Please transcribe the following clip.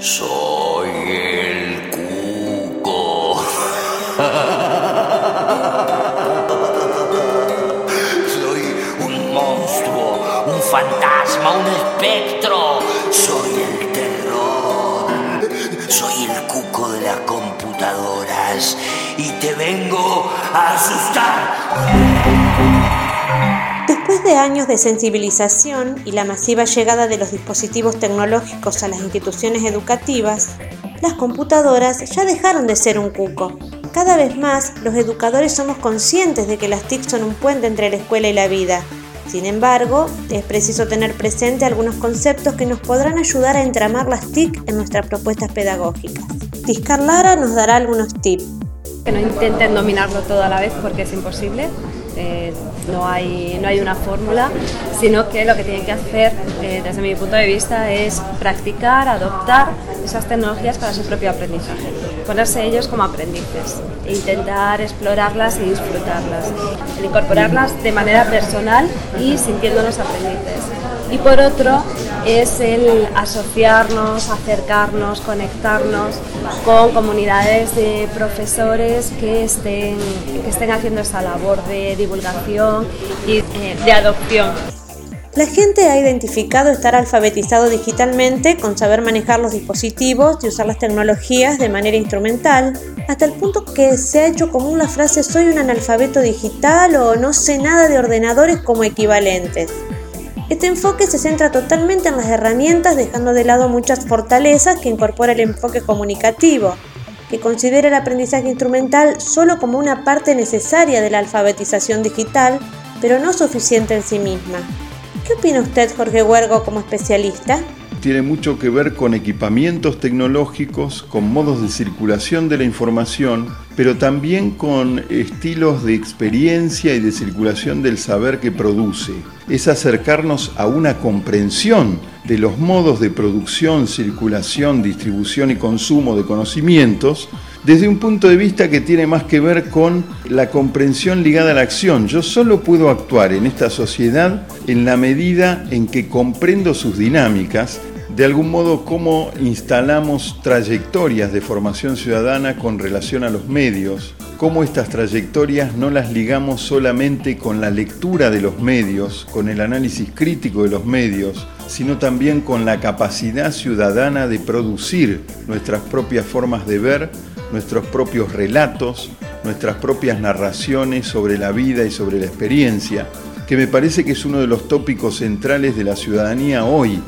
Soy el cuco. Soy un monstruo, un fantasma, un espectro. Soy el terror. Soy el cuco de las computadoras y te vengo a asustar. Años de sensibilización y la masiva llegada de los dispositivos tecnológicos a las instituciones educativas, las computadoras ya dejaron de ser un cuco. Cada vez más, los educadores somos conscientes de que las TIC son un puente entre la escuela y la vida. Sin embargo, es preciso tener presente algunos conceptos que nos podrán ayudar a entramar las TIC en nuestras propuestas pedagógicas. Tiscar Lara nos dará algunos tips. Que no intenten dominarlo todo a la vez porque es imposible eh, no, hay, no hay una fórmula, sino que lo que tienen que hacer, eh, desde mi punto de vista, es practicar, adoptar esas tecnologías para su propio aprendizaje, ponerse ellos como aprendices, e intentar explorarlas y disfrutarlas, incorporarlas de manera personal y sintiéndonos aprendices. Y por otro, es el asociarnos, acercarnos, conectarnos con comunidades de profesores que estén, que estén haciendo esa labor de divulgación y eh, de adopción. La gente ha identificado estar alfabetizado digitalmente con saber manejar los dispositivos y usar las tecnologías de manera instrumental, hasta el punto que se ha hecho común la frase soy un analfabeto digital o no sé nada de ordenadores como equivalentes. Este enfoque se centra totalmente en las herramientas, dejando de lado muchas fortalezas que incorpora el enfoque comunicativo, que considera el aprendizaje instrumental solo como una parte necesaria de la alfabetización digital, pero no suficiente en sí misma. ¿Qué opina usted, Jorge Huergo, como especialista? Tiene mucho que ver con equipamientos tecnológicos, con modos de circulación de la información, pero también con estilos de experiencia y de circulación del saber que produce. Es acercarnos a una comprensión de los modos de producción, circulación, distribución y consumo de conocimientos desde un punto de vista que tiene más que ver con la comprensión ligada a la acción. Yo solo puedo actuar en esta sociedad en la medida en que comprendo sus dinámicas de algún modo cómo instalamos trayectorias de formación ciudadana con relación a los medios, cómo estas trayectorias no las ligamos solamente con la lectura de los medios, con el análisis crítico de los medios, sino también con la capacidad ciudadana de producir nuestras propias formas de ver, nuestros propios relatos, nuestras propias narraciones sobre la vida y sobre la experiencia, que me parece que es uno de los tópicos centrales de la ciudadanía hoy